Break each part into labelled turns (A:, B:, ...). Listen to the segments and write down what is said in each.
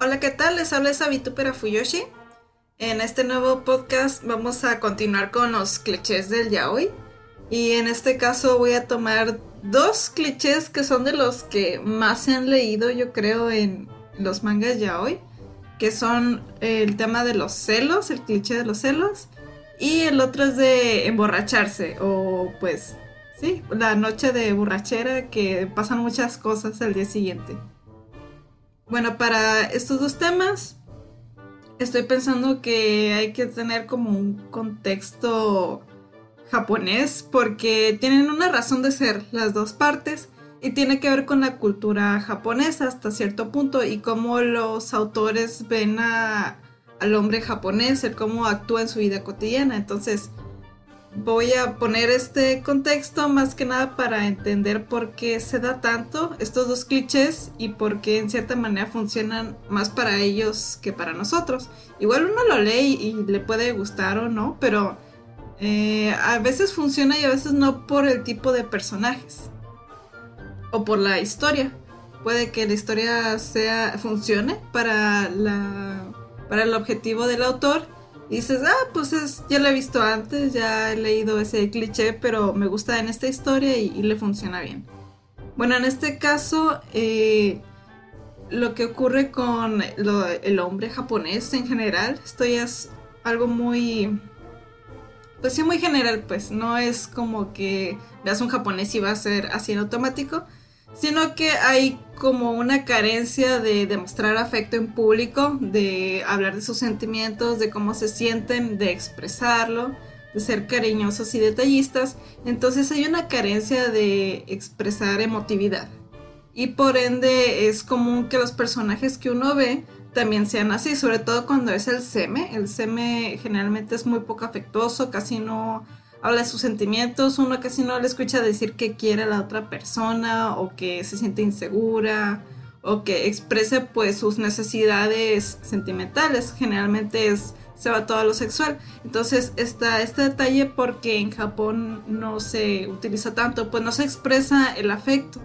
A: Hola, ¿qué tal? Les habla esa Vitupera Fuyoshi. En este nuevo podcast vamos a continuar con los clichés del yaoi. Y en este caso voy a tomar dos clichés que son de los que más se han leído, yo creo, en los mangas yaoi. Que son el tema de los celos, el cliché de los celos. Y el otro es de emborracharse. O pues, sí, la noche de borrachera que pasan muchas cosas al día siguiente. Bueno, para estos dos temas, estoy pensando que hay que tener como un contexto japonés porque tienen una razón de ser las dos partes y tiene que ver con la cultura japonesa hasta cierto punto y cómo los autores ven al hombre japonés, el cómo actúa en su vida cotidiana. Entonces, voy a poner este contexto más que nada para entender por qué se da tanto estos dos clichés y por qué en cierta manera funcionan más para ellos que para nosotros. Igual uno lo lee y, le puede gustar o no, pero eh, a veces funciona y a veces no por el tipo de personajes o por la historia. Puede que la historia sea funcione para la para el objetivo del autor y dices, ah, pues es, ya lo he visto antes, ya he leído ese cliché, pero me gusta en esta historia y, le funciona bien. Bueno, en este caso, eh, lo que ocurre con el hombre japonés en general, esto ya es algo muy, pues sí, muy general, pues no es como que veas un japonés y va a ser así en automático, sino que hay como una carencia de demostrar afecto en público, de hablar de sus sentimientos, de cómo se sienten, de expresarlo, de ser cariñosos y detallistas. Entonces hay una carencia de expresar emotividad. Y por ende es común que los personajes que uno ve también sean así, sobre todo cuando es el seme. El seme generalmente es muy poco afectuoso, casi no habla de sus sentimientos, uno casi no le escucha decir que quiere a la otra persona o que se siente insegura o que exprese pues sus necesidades sentimentales, generalmente es se va todo a lo sexual. Entonces está este detalle porque en Japón no se utiliza tanto, pues no se expresa el afecto.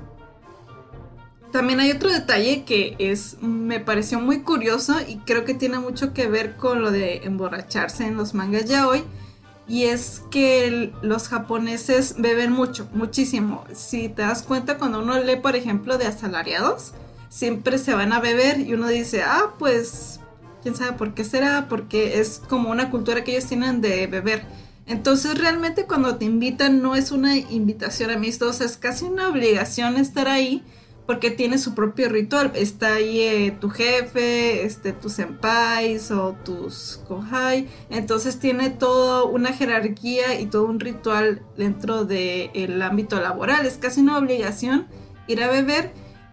A: También hay otro detalle que es me pareció muy curioso y creo que tiene mucho que ver con lo de emborracharse en los mangas ya hoy y es que los japoneses beben mucho, muchísimo. Si te das cuenta, cuando uno lee, por ejemplo, de asalariados, siempre se van a beber y uno dice, ah, pues, quién sabe por qué será, porque es como una cultura que ellos tienen de beber. Entonces realmente cuando te invitan no es una invitación amistosa, es casi una obligación estar ahí porque tiene su propio ritual. Está ahí eh, tu jefe, este, tus senpais o tus kohai. Entonces tiene toda una jerarquía y todo un ritual dentro del ámbito laboral. Es casi una obligación ir a beber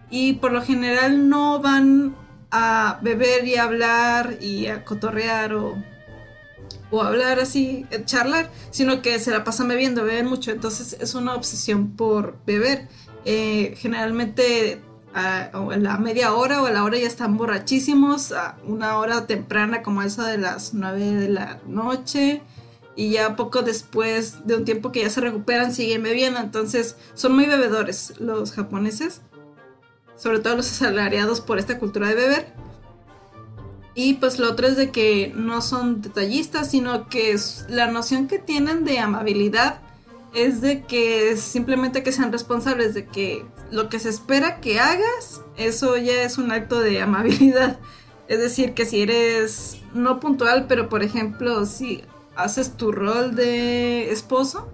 A: y por lo general no van a beber y hablar y a cotorrear o, o hablar así, eh, charlar, sino que se la pasan bebiendo, beben mucho. Entonces es una obsesión por beber. Eh, generalmente a, la media hora o a la hora ya están borrachísimos, a una hora temprana como esa de las 9 de la noche y ya poco después de un tiempo que ya se recuperan siguen bebiendo, entonces son muy bebedores los japoneses, sobre todo los asalariados por esta cultura de beber. Y pues lo otro es de que no son detallistas, sino que la noción que tienen de amabilidad es de que simplemente que sean responsables de que lo que se espera que hagas, eso ya es un acto de amabilidad. Es decir, que si eres no puntual, pero por ejemplo, si haces tu rol de esposo,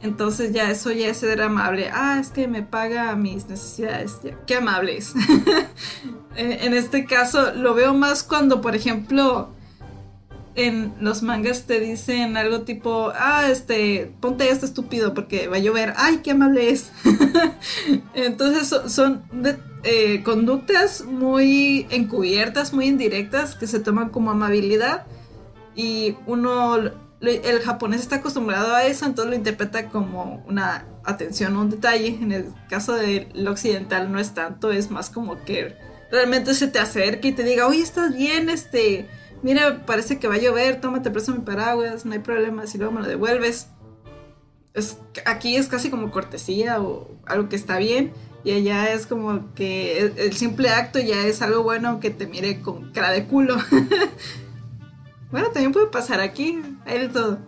A: entonces ya eso ya es ser amable. Ah, es que me paga mis necesidades. qué amable es. en este caso lo veo más cuando, por ejemplo, en los mangas te dicen algo tipo, ah, este, ponte esto estúpido porque va a llover, ay, qué amable es. Entonces son, eh, conductas muy encubiertas, muy indirectas, que se toman como amabilidad y uno, el japonés está acostumbrado a eso, entonces lo interpreta como una atención, un detalle. En el caso del occidental no es tanto, es más como que realmente se te acerque y te diga, oye, estás bien, este mira, parece que va a llover, tómate preso mi paraguas, no hay problema, si luego me lo devuelves. Es, aquí es casi como cortesía o algo que está bien. Y allá es como que el, simple acto ya es algo bueno que te mire con cara de culo. bueno, también puede pasar aquí, hay de todo.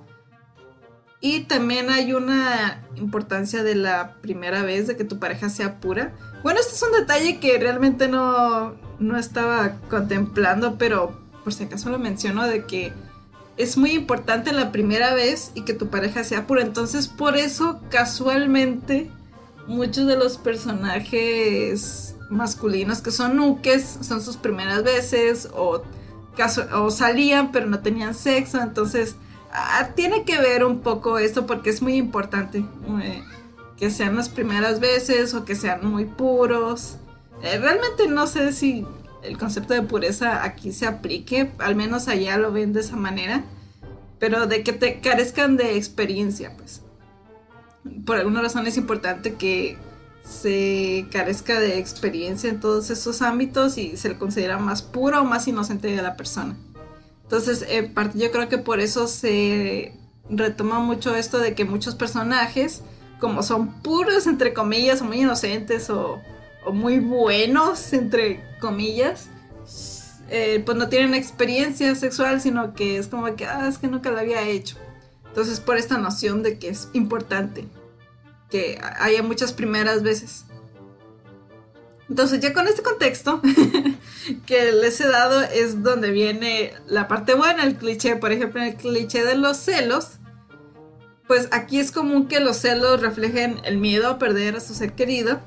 A: Y también hay una importancia de la primera vez de que tu pareja sea pura. Bueno, este es un detalle que realmente no, no estaba contemplando, pero por si acaso lo menciono de que es muy importante la primera vez y que tu pareja sea pura. Entonces, por eso, casualmente, muchos de los personajes masculinos que son nuques son sus primeras veces o, o salían pero no tenían sexo. Entonces, ah, tiene que ver un poco esto porque es muy importante eh, que sean las primeras veces o que sean muy puros. Eh, realmente no sé si el concepto de pureza aquí se aplique, al menos allá lo ven de esa manera, pero de que te carezcan de experiencia, pues. Por alguna razón es importante que se carezca de experiencia en todos esos ámbitos y se le considera más puro o más inocente de la persona. Entonces, en parte yo creo que por eso se retoma mucho esto de que muchos personajes, como son puros, entre comillas, o muy inocentes o muy buenos, entre comillas, eh, pues no tienen experiencia sexual, sino que es como que, ah, es que nunca lo había hecho. Entonces, por esta noción de que es importante que haya muchas primeras veces. Entonces, ya con este contexto que les he dado es donde viene la parte buena, el cliché, por ejemplo, el cliché de los celos. Pues aquí es común que los celos reflejen el miedo a perder a su ser querido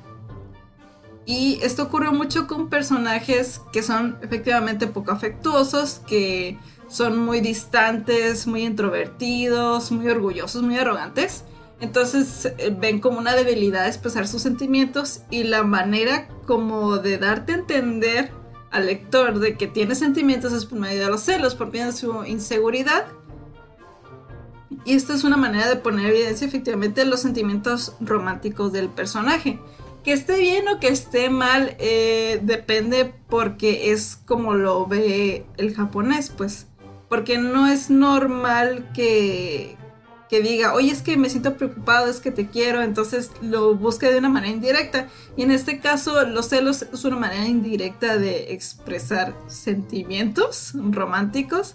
A: y esto ocurre mucho con personajes que son efectivamente poco afectuosos, que son muy distantes, muy introvertidos, muy orgullosos, muy arrogantes. Entonces eh, ven como una debilidad expresar sus sentimientos y la manera como de darte a entender al lector de que tiene sentimientos es por medio de los celos, por medio de su inseguridad. Y esta es una manera de poner evidencia efectivamente los sentimientos románticos del personaje. Que esté bien o que esté mal eh, depende porque es como lo ve el japonés, pues. Porque no es normal que, que diga, oye, es que me siento preocupado, es que te quiero, entonces lo busque de una manera indirecta. Y en este caso, los celos es una manera indirecta de expresar sentimientos románticos.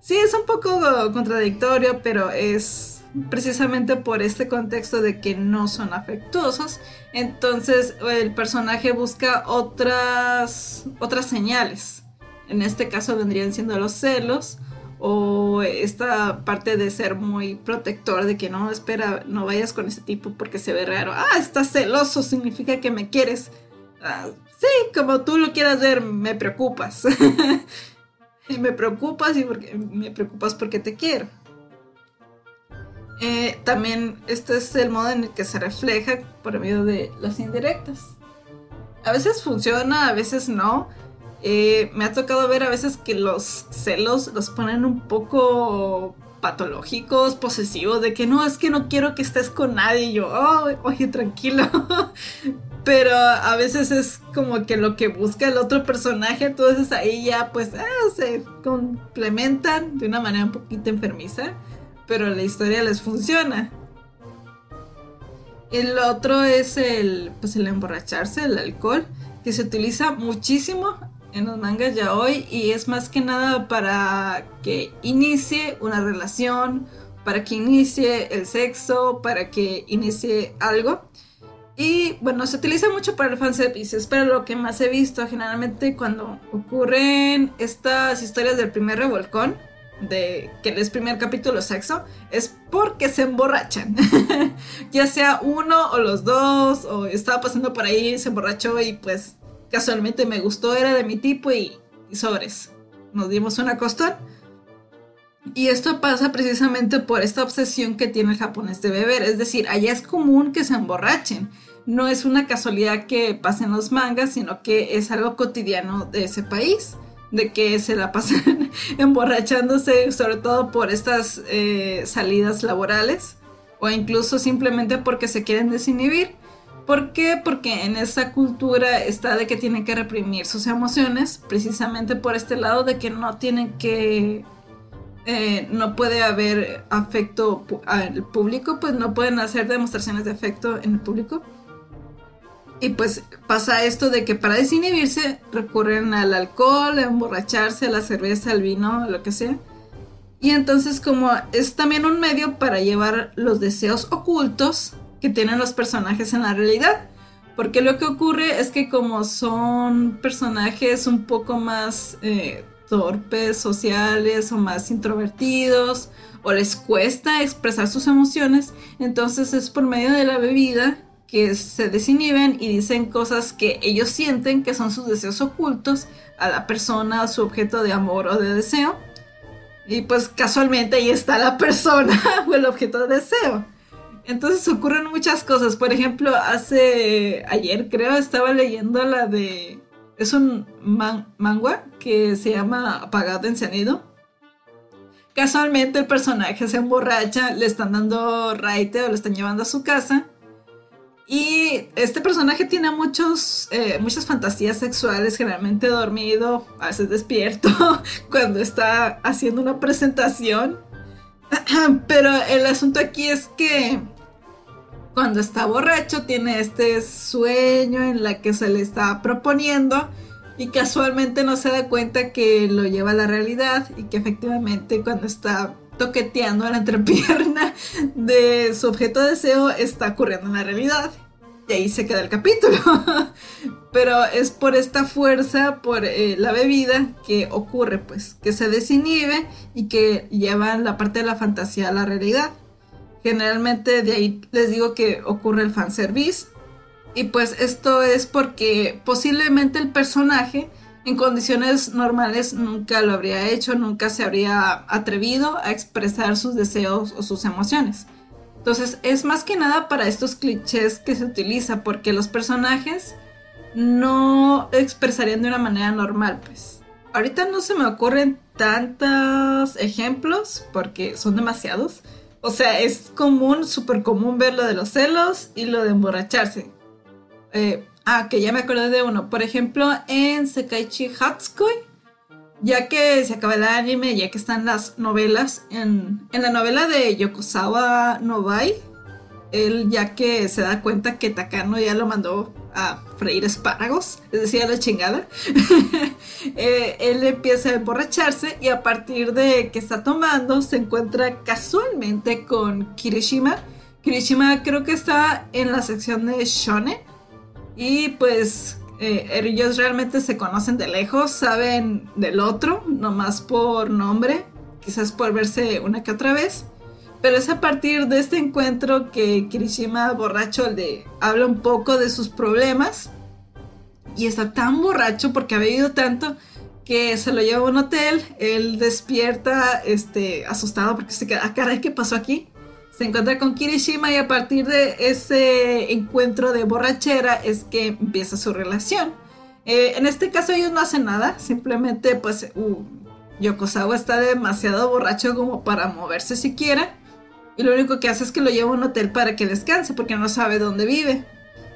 A: Sí, es un poco contradictorio, pero es precisamente por este contexto de que no son afectuosos. Entonces el personaje busca otras, otras señales. En este caso vendrían siendo los celos o esta parte de ser muy protector, de que no, espera, no vayas con ese tipo porque se ve raro. Ah, estás celoso, significa que me quieres. Ah, sí, como tú lo quieras ver, me preocupas. y me preocupas y porque, me preocupas porque te quiero. Eh, también este es el modo en el que se refleja por medio de las indirectas. A veces funciona, a veces no. Eh, me ha tocado ver a veces que los celos los ponen un poco patológicos, posesivos, de que no, es que no quiero que estés con nadie. Y yo, oh, oye, tranquilo. Pero a veces es como que lo que busca el otro personaje, entonces ahí ya pues ah, se complementan de una manera un poquito enfermiza pero la historia les funciona. El otro es el, pues el emborracharse, el alcohol, que se utiliza muchísimo en los mangas ya hoy y es más que nada para que inicie una relación, para que inicie el sexo, para que inicie algo. Y bueno, se utiliza mucho para el fanservice, pero lo que más he visto generalmente cuando ocurren estas historias del primer revolcón, de que el primer capítulo sexo es porque se emborrachan. ya sea uno o los dos, o estaba pasando por ahí, se emborrachó y pues casualmente me gustó, era de mi tipo y, sobres. Nos dimos una costón. Y esto pasa precisamente por esta obsesión que tiene el japonés de beber. Es decir, allá es común que se emborrachen. No es una casualidad que pasen los mangas, sino que es algo cotidiano de ese país de que se la pasan emborrachándose, sobre todo por estas eh, salidas laborales o incluso simplemente porque se quieren desinhibir. ¿Por qué? Porque en esa cultura está de que tienen que reprimir sus emociones, precisamente por este lado de que no tienen que eh, no puede haber afecto al público, pues no pueden hacer demostraciones de afecto en el público. Y pues pasa esto de que para desinhibirse recurren al alcohol, a emborracharse, a la cerveza, al vino, lo que sea. Y entonces como es también un medio para llevar los deseos ocultos que tienen los personajes en la realidad. Porque lo que ocurre es que como son personajes un poco más eh, torpes, sociales o más introvertidos, o les cuesta expresar sus emociones, entonces es por medio de la bebida que se desinhiben y dicen cosas que ellos sienten que son sus deseos ocultos a la persona, a su objeto de amor o de deseo. Y pues casualmente ahí está la persona o el objeto de deseo. Entonces ocurren muchas cosas. Por ejemplo, hace ayer creo estaba leyendo la de... Es un manga que se llama Apagado Encendido. Casualmente el personaje se emborracha, le están dando raite o le están llevando a su casa y este personaje tiene muchos, eh, muchas fantasías sexuales, generalmente dormido, a veces despierto, cuando está haciendo una presentación. Pero el asunto aquí es que cuando está borracho tiene este sueño en la que se le está proponiendo y casualmente no se da cuenta que lo lleva a la realidad y que efectivamente cuando está toqueteando la entrepierna de su objeto de deseo está ocurriendo en la realidad. Y ahí se queda el capítulo. Pero es por esta fuerza, por eh, la bebida, que ocurre, pues, que se desinhibe y que lleva la parte de la fantasía a la realidad. Generalmente de ahí les digo que ocurre el fanservice. Y pues esto es porque posiblemente el personaje en condiciones normales nunca lo habría hecho, nunca se habría atrevido a expresar sus deseos o sus emociones. Entonces es más que nada para estos clichés que se utiliza porque los personajes no expresarían de una manera normal, pues. Ahorita no se me ocurren tantos ejemplos porque son demasiados. O sea, es común, súper común ver lo de los celos y lo de emborracharse. Eh, Ah, que ya me acordé de uno. Por ejemplo, en Sekaichi Hatsukoi, ya que se acaba el anime, ya que están las novelas, en, la novela de Yokosawa Nobai, él ya que se da cuenta que Takano ya lo mandó a freír espárragos, es decir, a la chingada, eh, él empieza a emborracharse y a partir de que está tomando se encuentra casualmente con Kirishima. Kirishima creo que está en la sección de Shonen y pues eh, ellos realmente se conocen de lejos, saben del otro, nomás por nombre, quizás por verse una que otra vez. Pero es a partir de este encuentro que Kirishima borracho le habla un poco de sus problemas. Y está tan borracho porque ha bebido tanto que se lo lleva a un hotel. Él despierta este, asustado porque se queda, ah, caray, ¿qué pasó aquí? Se encuentra con Kirishima y a partir de ese encuentro de borrachera es que empieza su relación. Eh, en este caso ellos no hacen nada, simplemente pues uh, Yokosawa está demasiado borracho como para moverse siquiera y lo único que hace es que lo lleva a un hotel para que descanse porque no sabe dónde vive.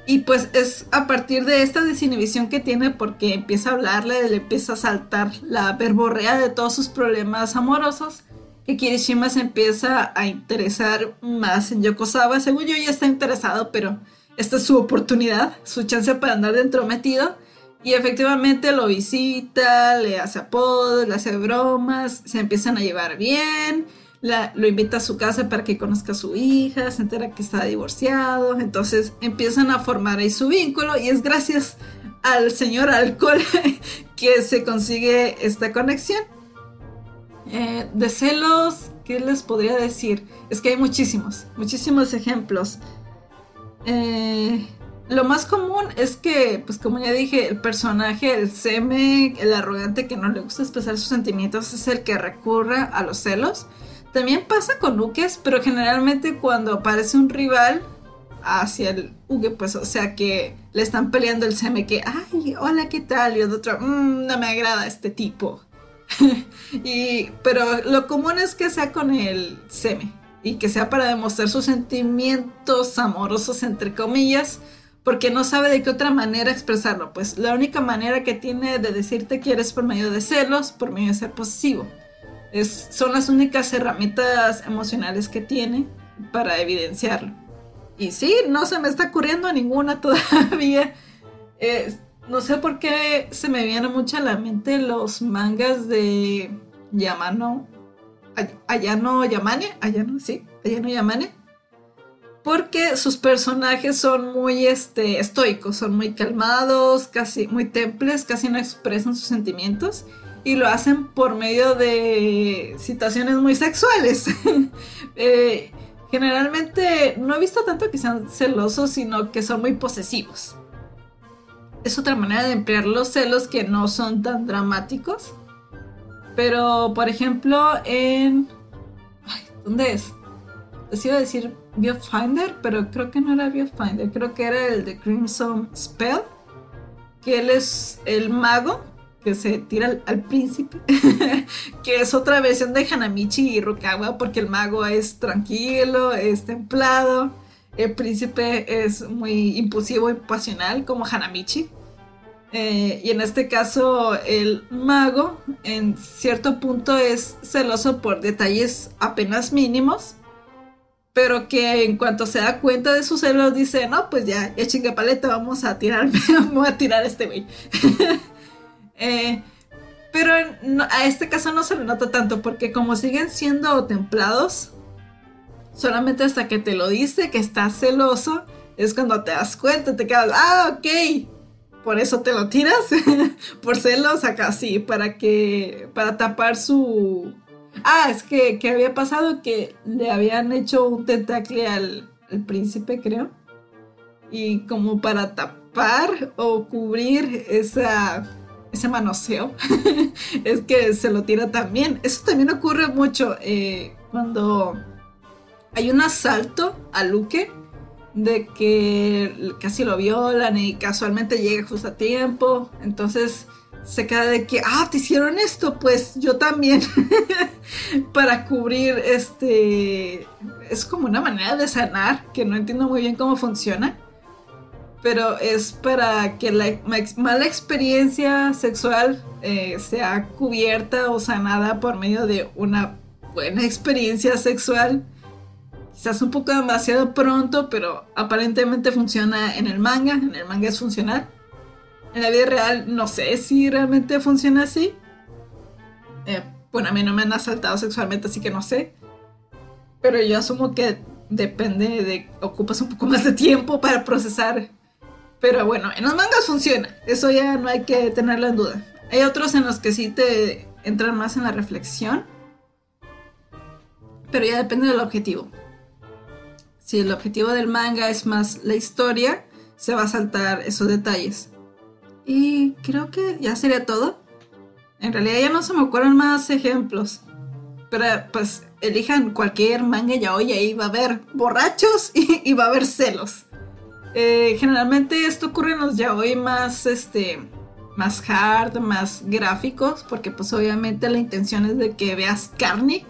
A: Y pues es a partir de esta desinhibición que tiene porque empieza a hablarle, le empieza a saltar la verborrea de todos sus problemas amorosos que Kirishima se empieza a interesar más en Yokosawa. Según yo ya está interesado, pero esta es su oportunidad, su chance para andar dentro metido. Y efectivamente lo visita, le hace apodos, le hace bromas, se empiezan a llevar bien, lo invita a su casa para que conozca a su hija, se entera que está divorciado, entonces empiezan a formar ahí su vínculo y es gracias al señor alcohol que se consigue esta conexión. Eh, de celos, ¿qué les podría decir? Es que hay muchísimos, muchísimos ejemplos. Eh, lo más común es que, pues como ya dije, el personaje, el seme, el arrogante que no le gusta expresar sus sentimientos es el que recurre a los celos. También pasa con Ukes, pero generalmente cuando aparece un rival hacia el Uke, pues o sea que le están peleando el seme que, ay, hola, ¿qué tal? Y el otro, mm, no me agrada este tipo. y, pero lo común es que sea con el seme y que sea para demostrar sus sentimientos amorosos, entre comillas, porque no sabe de qué otra manera expresarlo. Pues la única manera que tiene de decirte que eres por medio de celos, por medio de ser posesivo. Es, son las únicas herramientas emocionales que tiene para evidenciarlo. Y sí, no se me está ocurriendo ninguna todavía. Eh, no sé por qué se me viene mucho a la mente los mangas de Yamano. Ayano Yamane. Ayano, sí. Ayano Yamane. Porque sus personajes son muy este, estoicos, son muy calmados, casi muy temples, casi no expresan sus sentimientos y lo hacen por medio de situaciones muy sexuales. Eh, generalmente no he visto tanto que sean celosos, sino que son muy posesivos. Es otra manera de emplear los celos que no son tan dramáticos. Pero, por ejemplo, en... ¿Dónde es? Les iba a decir pero creo que no era Biofinder. Creo que era el de Crimson Spell. Que él es el mago que se tira al, príncipe, que es otra versión de Hanamichi y Rukawa, porque el mago es tranquilo, es templado, el príncipe es muy impulsivo y pasional como Hanamichi. Eh, y en este caso el mago en cierto punto es celoso por detalles apenas mínimos, pero que en cuanto se da cuenta de sus celos dice, no, pues ya, ya chingue vamos a tirarme, vamos a tirar a este güey. Eh, pero a este caso no se le nota tanto porque como siguen siendo templados, solamente hasta que te lo dice que estás celoso, es cuando te das cuenta, te quedas, ah, ok, por eso te lo tiras, por celos acá sí, para que, para tapar su... Ah, es que, que había pasado que le habían hecho un tentacle al, al príncipe, creo. Y como para tapar o cubrir esa ese manoseo es que se lo tira también. Eso también ocurre mucho eh, cuando hay un asalto a Luque de que casi lo violan y casualmente llega justo a tiempo. Entonces se queda de que, ah, te hicieron esto, pues yo también. Para cubrir este... Es como una manera de sanar que no entiendo muy bien cómo funciona pero es para que la mala experiencia sexual eh, sea cubierta o sanada por medio de una buena experiencia sexual. Quizás un poco demasiado pronto, pero aparentemente funciona en el manga. En el manga es funcional. En la vida real no sé si realmente funciona así. Eh, bueno, a mí no me han asaltado sexualmente, así que no sé. Pero yo asumo que depende de... Ocupas un poco más de tiempo para procesar pero bueno, en los mangas funciona. Eso ya no hay que tenerlo en duda. Hay otros en los que sí te entran más en la reflexión. Pero ya depende del objetivo. Si el objetivo del manga es más la historia, se va a saltar esos detalles. Y creo que ya sería todo. En realidad ya no se me ocurren más ejemplos. Pero pues elijan cualquier manga ya hoy ahí va a haber borrachos y va a haber celos. Eh, generalmente esto ocurre en los yaoi más, este, más hard, más gráficos, porque pues obviamente la intención es de que veas carne,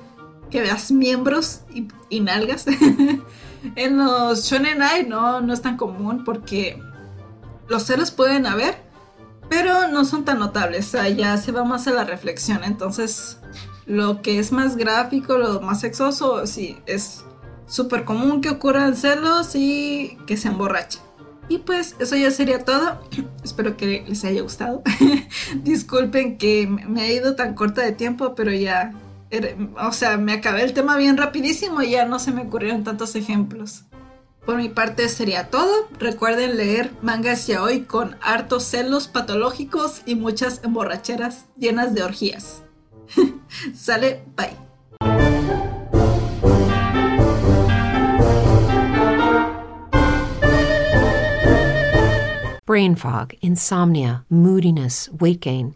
A: que veas miembros y, nalgas. en los shonen ai no, no es tan común porque los celos pueden haber, pero no son tan notables, o sea, ya se va más a la reflexión, entonces lo que es más gráfico, lo más sexoso, sí, es súper común que ocurran celos y que se emborrachen. Y pues eso ya sería todo. Espero que les haya gustado. Disculpen que me ha ido tan corta de tiempo, pero ya, o sea, me acabé el tema bien rapidísimo y ya no se me ocurrieron tantos ejemplos. Por mi parte sería todo. Recuerden leer mangas ya hoy con hartos celos patológicos y muchas emborracheras llenas de orgías. Sale, bye.
B: brain fog, insomnia, moodiness, weight gain.